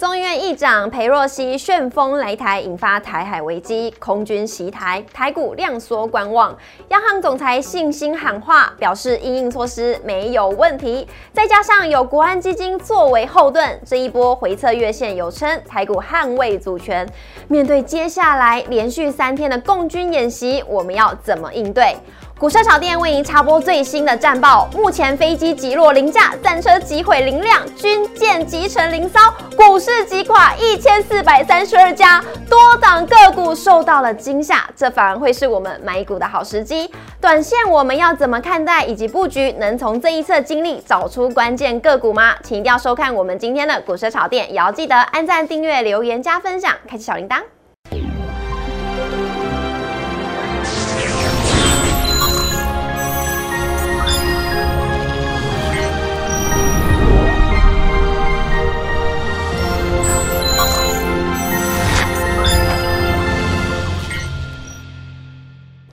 众议院议长裴若曦旋风来台，引发台海危机，空军袭台，台股量缩观望。央行总裁信心喊话，表示应应措施没有问题。再加上有国安基金作为后盾，这一波回测月线有称，台股捍卫主权。面对接下来连续三天的共军演习，我们要怎么应对？股市炒店为您插播最新的战报。目前飞机击落零架，战车击毁零辆，军舰击沉零骚，股市击垮一千四百三十二家，多档个股受到了惊吓，这反而会是我们买股的好时机。短线我们要怎么看待以及布局？能从这一次经历找出关键个股吗？请一定要收看我们今天的股市炒店，也要记得按赞、订阅、留言、加分享，开启小铃铛。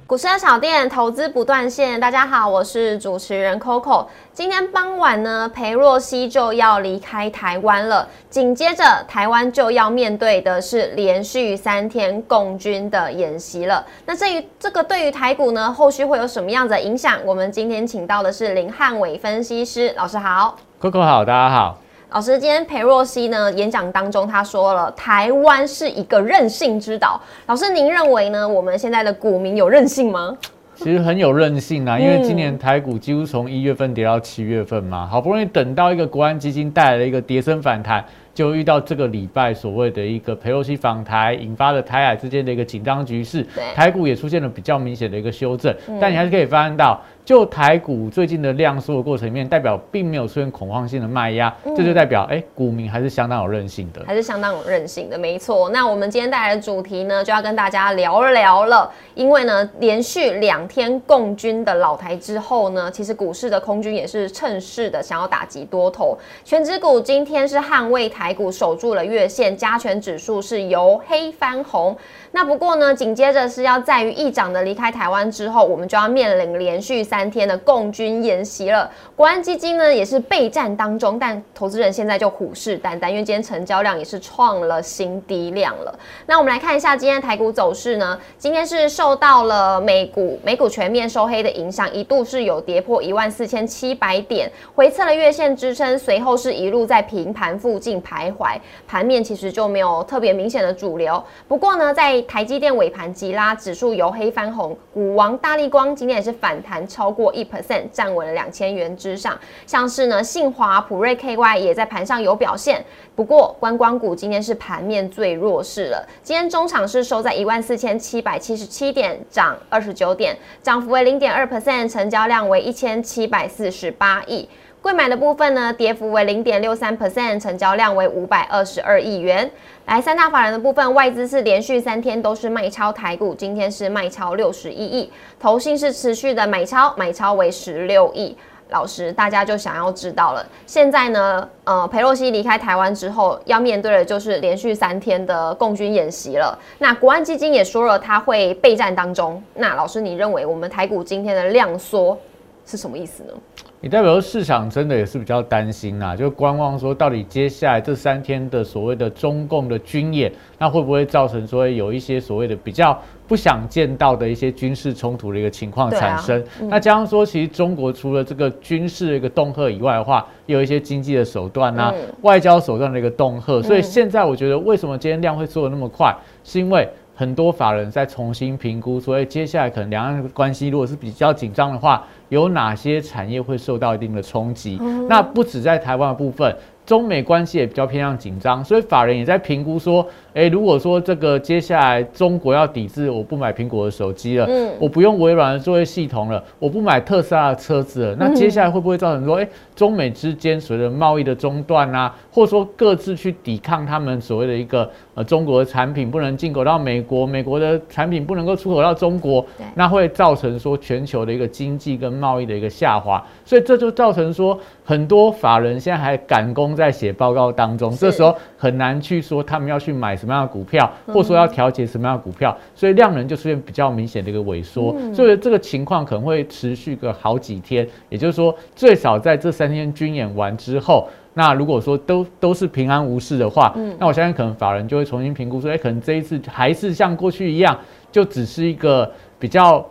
股市的小店投资不断线，大家好，我是主持人 Coco。今天傍晚呢，裴若曦就要离开台湾了，紧接着台湾就要面对的是连续三天共军的演习了。那至于这个对于台股呢，后续会有什么样的影响？我们今天请到的是林汉伟分析师老师好，Coco 好，大家好。老师，今天裴若曦呢演讲当中，他说了台湾是一个任性之岛。老师，您认为呢？我们现在的股民有任性吗？其实很有韧性啊，因为今年台股几乎从一月份跌到七月份嘛，好不容易等到一个国安基金带来了一个跌升反弹，就遇到这个礼拜所谓的一个裴洛西访台，引发了台海之间的一个紧张局势，台股也出现了比较明显的一个修正，但你还是可以发现到。就台股最近的量缩的过程里面，代表并没有出现恐慌性的卖压，这就代表哎，股民还是相当有韧性的，还是相当有韧性的，没错。那我们今天带来的主题呢，就要跟大家聊聊了，因为呢，连续两天共军的老台之后呢，其实股市的空军也是趁势的想要打击多头，全指股今天是捍卫台股守住了月线，加权指数是由黑翻红。那不过呢，紧接着是要在于议长的离开台湾之后，我们就要面临连续三三天的共军演习了。国安基金呢也是备战当中，但投资人现在就虎视眈眈，因为今天成交量也是创了新低量了。那我们来看一下今天台股走势呢，今天是受到了美股美股全面收黑的影响，一度是有跌破一万四千七百点，回测了月线支撑，随后是一路在平盘附近徘徊，盘面其实就没有特别明显的主流。不过呢，在台积电尾盘急拉，指数由黑翻红，股王大力光今天也是反弹超超过一 percent，站稳了两千元之上。像是呢，信华、普瑞 KY 也在盘上有表现。不过观光股今天是盘面最弱势了，今天中场是收在一万四千七百七十七点，涨二十九点，涨幅为零点二 percent，成交量为一千七百四十八亿。贵买的部分呢，跌幅为零点六三 percent，成交量为五百二十二亿元。来，三大法人的部分，外资是连续三天都是卖超台股，今天是卖超六十一亿，投信是持续的买超，买超为十六亿。老师，大家就想要知道了，现在呢，呃，裴洛西离开台湾之后，要面对的就是连续三天的共军演习了。那国安基金也说了，他会备战当中。那老师，你认为我们台股今天的量缩是什么意思呢？也代表市场真的也是比较担心呐，就观望说到底接下来这三天的所谓的中共的军演，那会不会造成说有一些所谓的比较不想见到的一些军事冲突的一个情况产生？那加上说，其实中国除了这个军事的一个恫吓以外的话，也有一些经济的手段呐，外交手段的一个恫吓。所以现在我觉得，为什么今天量会做的那么快，是因为。很多法人在重新评估，所以接下来可能两岸关系如果是比较紧张的话，有哪些产业会受到一定的冲击？那不止在台湾的部分。中美关系也比较偏向紧张，所以法人也在评估说，诶，如果说这个接下来中国要抵制，我不买苹果的手机了，嗯，我不用微软的作业系统了，我不买特斯拉的车子了，那接下来会不会造成说，诶，中美之间随着贸易的中断啊，或者说各自去抵抗他们所谓的一个呃中国的产品不能进口到美国，美国的产品不能够出口到中国，那会造成说全球的一个经济跟贸易的一个下滑，所以这就造成说很多法人现在还赶工。在写报告当中，这时候很难去说他们要去买什么样的股票，或者说要调节什么样的股票，所以量能就出现比较明显的一个萎缩，所以这个情况可能会持续个好几天。也就是说，最少在这三天军演完之后。那如果说都都是平安无事的话，那我相信可能法人就会重新评估说，哎，可能这一次还是像过去一样，就只是一个比较。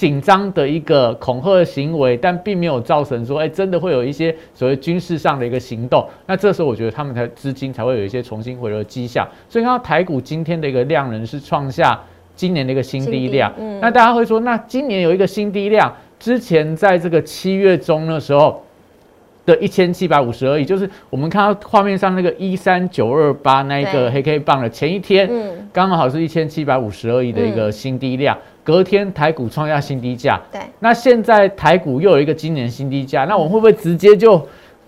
紧张的一个恐吓行为，但并没有造成说，哎，真的会有一些所谓军事上的一个行动。那这时候，我觉得他们才资金才会有一些重新回流的迹象。所以，看到台股今天的一个量能是创下今年的一个新低量。那大家会说，那今年有一个新低量，之前在这个七月中的时候的一千七百五十而已，就是我们看到画面上那个一三九二八那一个黑 K 棒的前一天，刚好是一千七百五十而已的一个新低量。隔天台股创下新低价，对，那现在台股又有一个今年新低价，那我们会不会直接就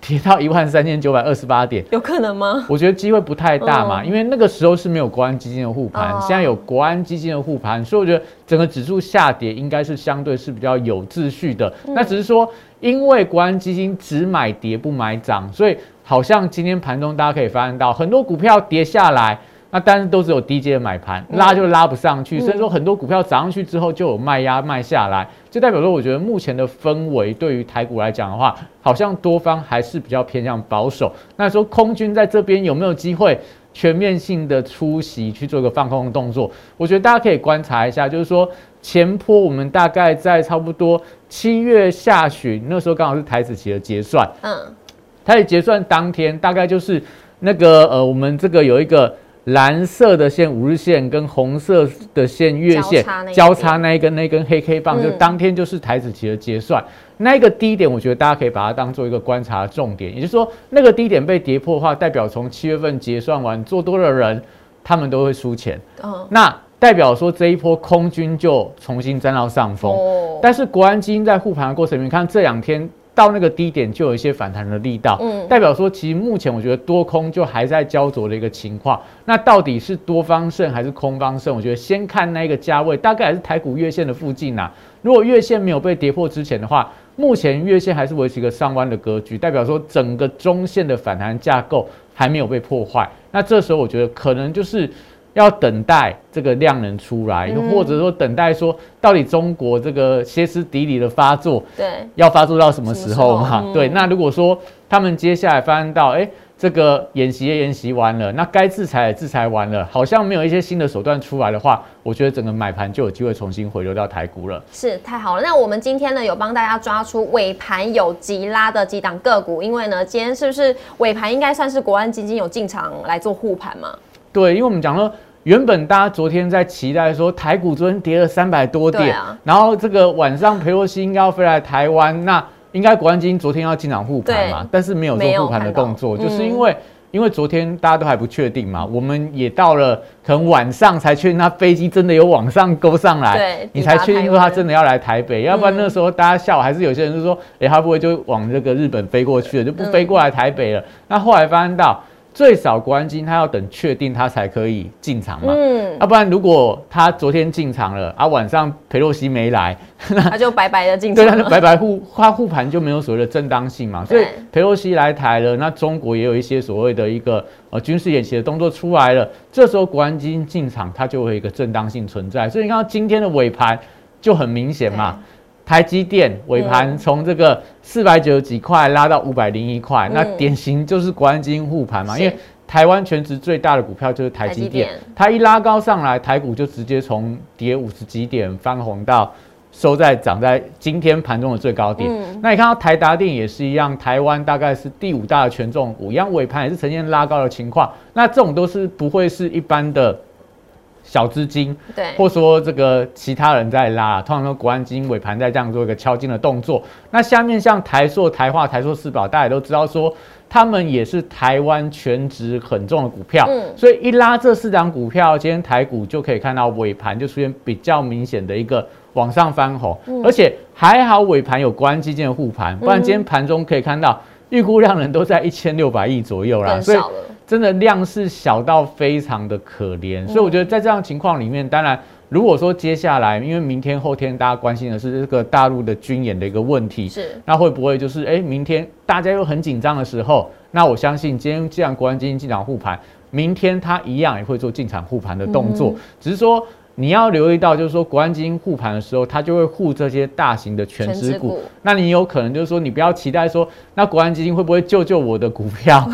跌到一万三千九百二十八点？有可能吗？我觉得机会不太大嘛，因为那个时候是没有国安基金的护盘，现在有国安基金的护盘，所以我觉得整个指数下跌应该是相对是比较有秩序的。那只是说，因为国安基金只买跌不买涨，所以好像今天盘中大家可以发现到很多股票跌下来。那但是都只有低阶的买盘，拉就拉不上去，所以说很多股票涨上去之后就有卖压卖下来，就代表说我觉得目前的氛围对于台股来讲的话，好像多方还是比较偏向保守。那说空军在这边有没有机会全面性的出席去做一个放空的动作？我觉得大家可以观察一下，就是说前坡我们大概在差不多七月下旬那时候刚好是台子期的结算，嗯，台子结算当天大概就是那个呃我们这个有一个。蓝色的线五日线跟红色的线月线交叉那一根那根黑 K 棒，就当天就是台子期的结算，那一个低点，我觉得大家可以把它当做一个观察重点。也就是说，那个低点被跌破的话，代表从七月份结算完做多的人，他们都会输钱。那代表说这一波空军就重新占到上风。但是国安基金在护盘的过程里面，看这两天。到那个低点就有一些反弹的力道，嗯，代表说其实目前我觉得多空就还在焦灼的一个情况。那到底是多方胜还是空方胜？我觉得先看那个价位，大概还是台股月线的附近呐。如果月线没有被跌破之前的话，目前月线还是维持一个上弯的格局，代表说整个中线的反弹架构还没有被破坏。那这时候我觉得可能就是。要等待这个量能出来，或者说等待说到底中国这个歇斯底里的发作，对，要发作到什么时候嘛？对，那如果说他们接下来发现到，哎，这个演习也演习完了，那该制裁也制裁完了，好像没有一些新的手段出来的话，我觉得整个买盘就有机会重新回流到台股了。是太好了，那我们今天呢有帮大家抓出尾盘有急拉的几档个股，因为呢今天是不是尾盘应该算是国安基金有进场来做护盘嘛？对，因为我们讲说，原本大家昨天在期待说台股昨天跌了三百多点，然后这个晚上裴洛西应该要飞来台湾，那应该国安基金昨天要进场护盘嘛，但是没有做护盘的动作，就是因为因为昨天大家都还不确定嘛，我们也到了可能晚上才确定他飞机真的有往上勾上来，你才确定说他真的要来台北，要不然那时候大家下午，还是有些人就说，哎，他不会就往这个日本飞过去了，就不飞过来台北了，那后来发现到。最少国安金他要等确定他才可以进场嘛，嗯，要不然如果他昨天进场了，啊晚上裴洛西没来，他就白白的进场，对，他就白白护他护盘就没有所谓的正当性嘛，所以裴洛西来台了，那中国也有一些所谓的一个呃军事演习的动作出来了，这时候国安基金进场，它就会有一个正当性存在，所以你看到今天的尾盘就很明显嘛。台积电尾盘从这个四百九十几块拉到五百零一块，那典型就是国安基金护盘嘛。因为台湾全值最大的股票就是台积电，它一拉高上来，台股就直接从跌五十几点翻红到收在涨在今天盘中的最高点。那你看到台达电也是一样，台湾大概是第五大的权重股，一样尾盘也是呈现拉高的情况。那这种都是不会是一般的。小资金，对，或说这个其他人在拉，通常说国安基金尾盘在这样做一个敲金的动作。那下面像台塑、台化、台塑四宝，大家都知道说，他们也是台湾全值很重的股票，嗯，所以一拉这四档股票，今天台股就可以看到尾盘就出现比较明显的一个往上翻红，而且还好尾盘有国安基金的护盘，不然今天盘中可以看到预估量能都在一千六百亿左右啦，所以。真的量是小到非常的可怜，所以我觉得在这样情况里面，当然如果说接下来，因为明天后天大家关心的是这个大陆的军演的一个问题，是。那会不会就是哎，明天大家又很紧张的时候，那我相信今天既然国安基金进场护盘，明天他一样也会做进场护盘的动作，只是说。你要留意到，就是说国安基金护盘的时候，它就会护这些大型的全值股。那你有可能就是说，你不要期待说，那国安基金会不会救救我的股票？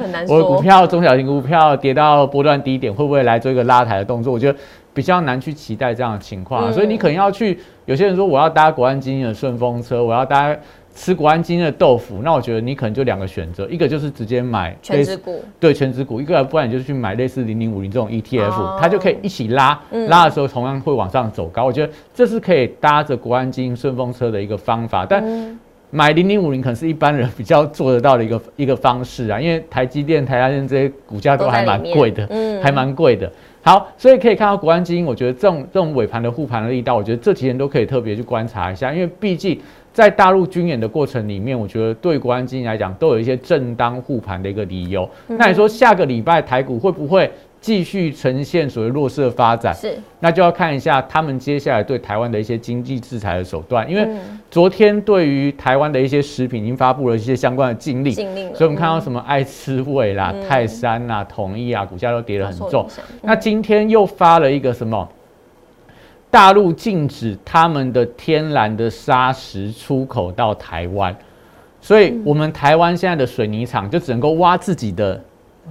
很难说。我的股票中小型股票跌到波段低点，会不会来做一个拉抬的动作？我觉得比较难去期待这样的情况。所以你可能要去，有些人说我要搭国安基金的顺风车，我要搭。吃国安基金的豆腐，那我觉得你可能就两个选择，一个就是直接买全职股，对全职股；一个不然你就去买类似零零五零这种 ETF，它就可以一起拉，拉的时候同样会往上走高。我觉得这是可以搭着国安基金顺风车的一个方法。但买零零五零可能是一般人比较做得到的一个一个方式啊，因为台积电、台积电这些股价都还蛮贵的，嗯，还蛮贵的。好，所以可以看到国安基金，我觉得这种这种尾盘的护盘的力道，我觉得这几天都可以特别去观察一下，因为毕竟。在大陆军演的过程里面，我觉得对国安基金来讲都有一些正当护盘的一个理由。那你说下个礼拜台股会不会继续呈现所谓弱势的发展？是，那就要看一下他们接下来对台湾的一些经济制裁的手段。因为昨天对于台湾的一些食品已经发布了一些相关的禁令，禁令，所以我们看到什么爱吃味啦、泰山啦、统一啊，股价都跌得很重。那今天又发了一个什么？大陆禁止他们的天然的砂石出口到台湾，所以我们台湾现在的水泥厂就只能够挖自己的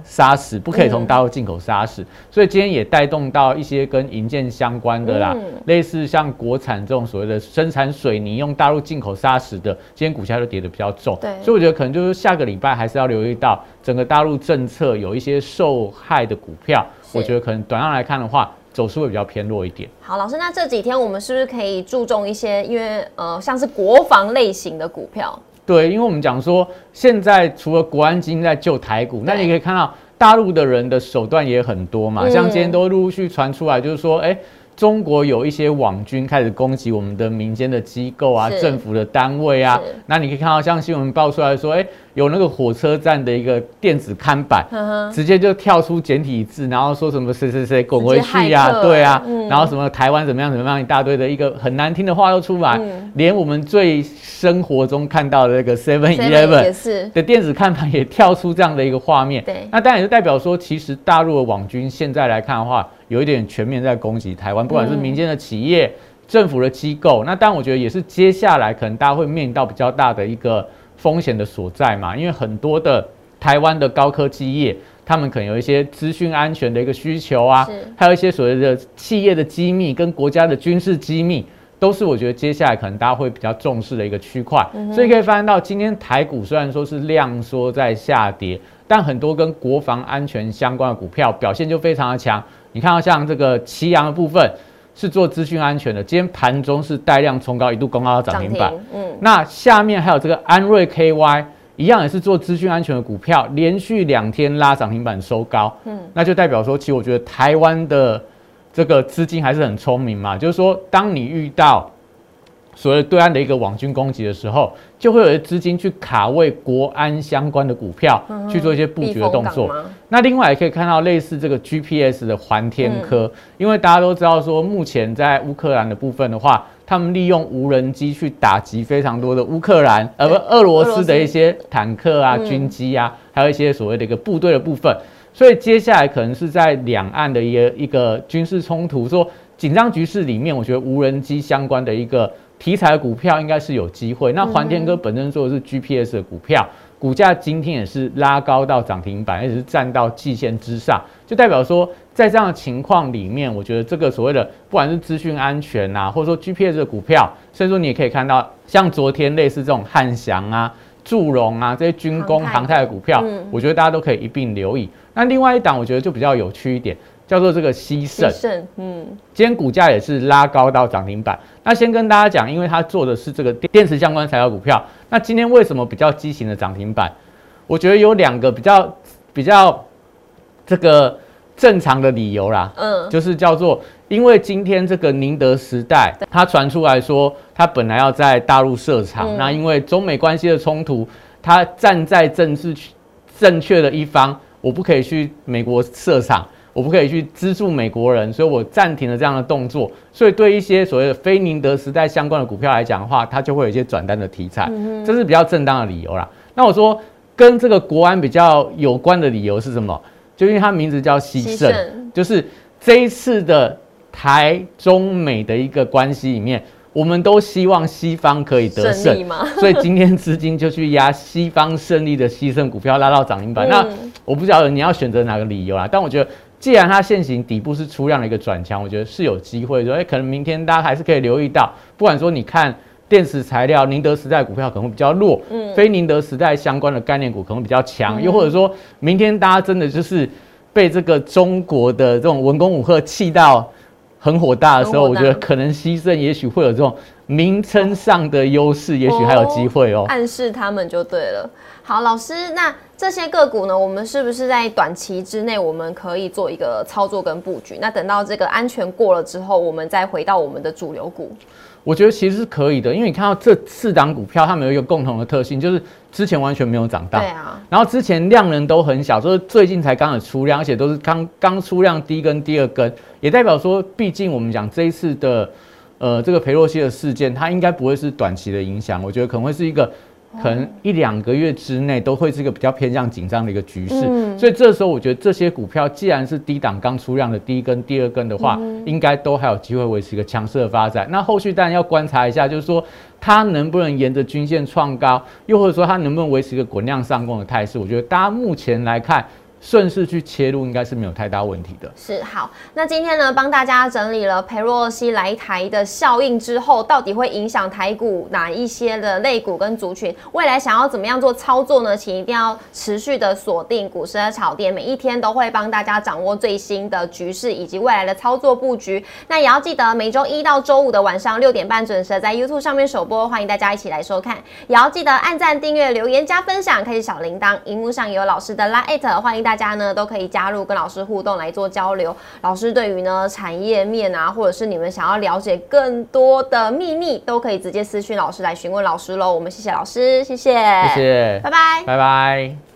砂石，不可以从大陆进口砂石。所以今天也带动到一些跟银建相关的啦，类似像国产这种所谓的生产水泥用大陆进口砂石的，今天股价就跌得比较重。对，所以我觉得可能就是下个礼拜还是要留意到整个大陆政策有一些受害的股票，我觉得可能短上来看的话。走势会比较偏弱一点。好，老师，那这几天我们是不是可以注重一些？因为呃，像是国防类型的股票。对，因为我们讲说，现在除了国安基金在救台股，那你可以看到大陆的人的手段也很多嘛。像今天都陆陆续传出来，就是说，哎。中国有一些网军开始攻击我们的民间的机构啊，政府的单位啊。那你可以看到，像新闻爆出来说，哎，有那个火车站的一个电子看板，直接就跳出简体字，然后说什么谁谁谁滚回去呀，对啊，然后什么台湾怎么样怎么样，一大堆的一个很难听的话都出来，连我们最生活中看到的那个 Seven Eleven 的电子看板也跳出这样的一个画面。对，那当然也就代表说，其实大陆的网军现在来看的话。有一点全面在攻击台湾，不管是民间的企业、政府的机构，那当然我觉得也是接下来可能大家会面临到比较大的一个风险的所在嘛，因为很多的台湾的高科技业，他们可能有一些资讯安全的一个需求啊，还有一些所谓的企业的机密跟国家的军事机密，都是我觉得接下来可能大家会比较重视的一个区块，所以可以发现到今天台股虽然说是量缩在下跌，但很多跟国防安全相关的股票表现就非常的强。你看到像这个奇阳的部分是做资讯安全的，今天盘中是带量冲高，一度攻高到涨停板。嗯，那下面还有这个安瑞 KY，一样也是做资讯安全的股票，连续两天拉涨停板收高。嗯，那就代表说，其实我觉得台湾的这个资金还是很聪明嘛，就是说，当你遇到所谓对岸的一个网军攻击的时候，就会有资金去卡位国安相关的股票，去做一些布局的动作。那另外也可以看到类似这个 GPS 的环天科，因为大家都知道说，目前在乌克兰的部分的话，他们利用无人机去打击非常多的乌克兰，呃不，俄罗斯的一些坦克啊、军机啊，还有一些所谓的一个部队的部分。所以接下来可能是在两岸的一个一个军事冲突，说紧张局势里面，我觉得无人机相关的一个题材股票应该是有机会。那环天哥本身做的是 GPS 的股票。股价今天也是拉高到涨停板，而且是站到季线之上，就代表说，在这样的情况里面，我觉得这个所谓的不管是资讯安全呐，或者说 GPS 的股票，甚至说你也可以看到，像昨天类似这种汉翔啊、祝融啊这些军工航太的股票，我觉得大家都可以一并留意。那另外一档，我觉得就比较有趣一点。叫做这个西盛，嗯，今天股价也是拉高到涨停板。那先跟大家讲，因为它做的是这个电池相关材料股票。那今天为什么比较畸形的涨停板？我觉得有两个比较比较这个正常的理由啦，嗯，就是叫做因为今天这个宁德时代，它传出来说，它本来要在大陆设厂，那因为中美关系的冲突，它站在政治正确的一方，我不可以去美国设厂。我不可以去资助美国人，所以我暂停了这样的动作。所以对一些所谓的非宁德时代相关的股票来讲的话，它就会有一些转单的题材，这是比较正当的理由啦。那我说跟这个国安比较有关的理由是什么？就因为它名字叫西盛，就是这一次的台中美的一个关系里面，我们都希望西方可以得胜，所以今天资金就去压西方胜利的牺牲股票，拉到涨停板。那我不晓得你要选择哪个理由啦，但我觉得既然它现行底部是出量的一个转强，我觉得是有机会说，哎，可能明天大家还是可以留意到，不管说你看。电池材料，宁德时代股票可能会比较弱，嗯，非宁德时代相关的概念股可能比较强，又或者说明天大家真的就是被这个中国的这种文攻武赫气到很火大的时候，我觉得可能牺牲，也许会有这种名称上的优势，也许还有机会哦。暗示他们就对了。好，老师，那这些个股呢，我们是不是在短期之内我们可以做一个操作跟布局？那等到这个安全过了之后，我们再回到我们的主流股。我觉得其实是可以的，因为你看到这四档股票，它们有一个共同的特性，就是之前完全没有涨到。对啊。然后之前量能都很小，就是最近才刚有出量，而且都是刚刚出量第一根、第二根，也代表说，毕竟我们讲这一次的，呃，这个裴洛西的事件，它应该不会是短期的影响，我觉得可能会是一个。可能一两个月之内都会是一个比较偏向紧张的一个局势，所以这时候我觉得这些股票既然是低档刚出量的第一根、第二根的话，应该都还有机会维持一个强势的发展。那后续当然要观察一下，就是说它能不能沿着均线创高，又或者说它能不能维持一个滚量上攻的态势。我觉得大家目前来看。顺势去切入应该是没有太大问题的。是好，那今天呢帮大家整理了裴洛西来台的效应之后，到底会影响台股哪一些的类股跟族群？未来想要怎么样做操作呢？请一定要持续的锁定股市的炒店，每一天都会帮大家掌握最新的局势以及未来的操作布局。那也要记得每周一到周五的晚上六点半准时在 YouTube 上面首播，欢迎大家一起来收看。也要记得按赞、订阅、留言、加分享，开启小铃铛。荧幕上有老师的拉艾特，欢迎大。大家呢都可以加入跟老师互动来做交流。老师对于呢产业面啊，或者是你们想要了解更多的秘密，都可以直接私讯老师来询问老师喽。我们谢谢老师，谢谢，谢谢，拜拜，拜拜。